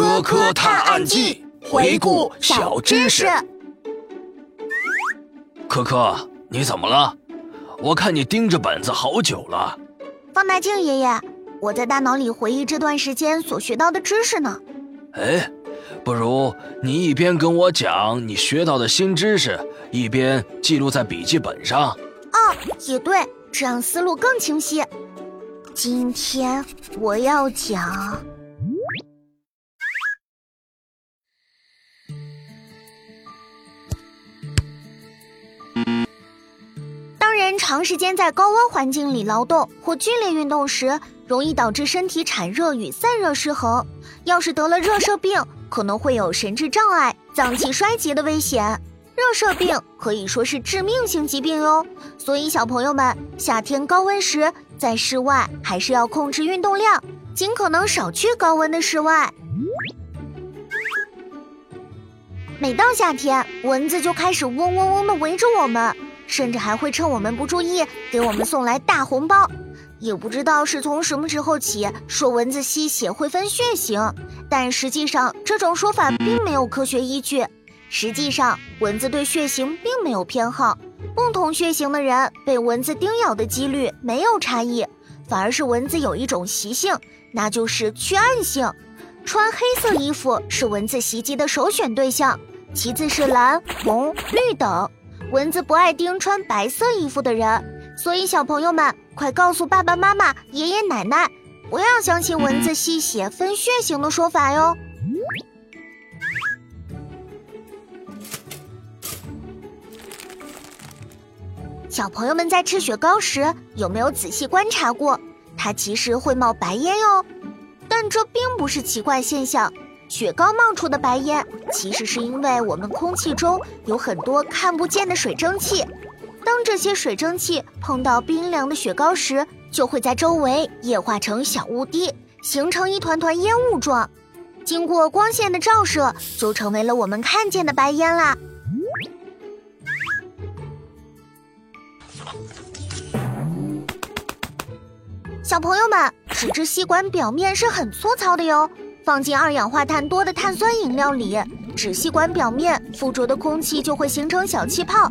科科探案记，回顾小知识。科科，你怎么了？我看你盯着本子好久了。放大镜爷爷，我在大脑里回忆这段时间所学到的知识呢。哎，不如你一边跟我讲你学到的新知识，一边记录在笔记本上。哦，也对，这样思路更清晰。今天我要讲。长时间在高温环境里劳动或剧烈运动时，容易导致身体产热与散热失衡。要是得了热射病，可能会有神志障碍、脏器衰竭的危险。热射病可以说是致命性疾病哟，所以小朋友们，夏天高温时在室外还是要控制运动量，尽可能少去高温的室外。每到夏天，蚊子就开始嗡嗡嗡的围着我们，甚至还会趁我们不注意给我们送来大红包。也不知道是从什么时候起，说蚊子吸血会分血型，但实际上这种说法并没有科学依据。实际上，蚊子对血型并没有偏好，不同血型的人被蚊子叮咬的几率没有差异，反而是蚊子有一种习性，那就是趋暗性。穿黑色衣服是蚊子袭击的首选对象，其次是蓝、红、绿等。蚊子不爱叮穿白色衣服的人，所以小朋友们快告诉爸爸妈妈、爷爷奶奶，不要相信蚊子吸血分血型的说法哟。小朋友们在吃雪糕时，有没有仔细观察过？它其实会冒白烟哟。但这并不是奇怪现象，雪糕冒出的白烟，其实是因为我们空气中有很多看不见的水蒸气。当这些水蒸气碰到冰凉的雪糕时，就会在周围液化成小雾滴，形成一团团烟雾状。经过光线的照射，就成为了我们看见的白烟啦。小朋友们。纸质吸管表面是很粗糙的哟，放进二氧化碳多的碳酸饮料里，纸吸管表面附着的空气就会形成小气泡，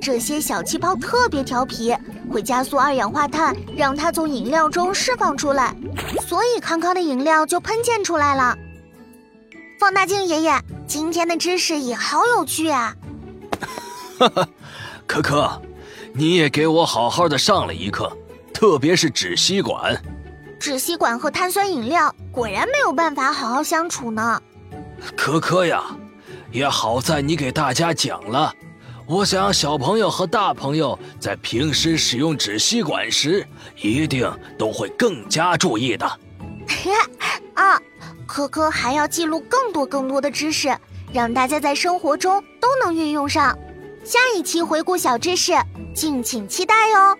这些小气泡特别调皮，会加速二氧化碳让它从饮料中释放出来，所以康康的饮料就喷溅出来了。放大镜爷爷，今天的知识也好有趣啊！哈哈，可可，你也给我好好的上了一课，特别是纸吸管。纸吸管和碳酸饮料果然没有办法好好相处呢。可可呀，也好在你给大家讲了。我想小朋友和大朋友在平时使用纸吸管时，一定都会更加注意的。啊，可可还要记录更多更多的知识，让大家在生活中都能运用上。下一期回顾小知识，敬请期待哟。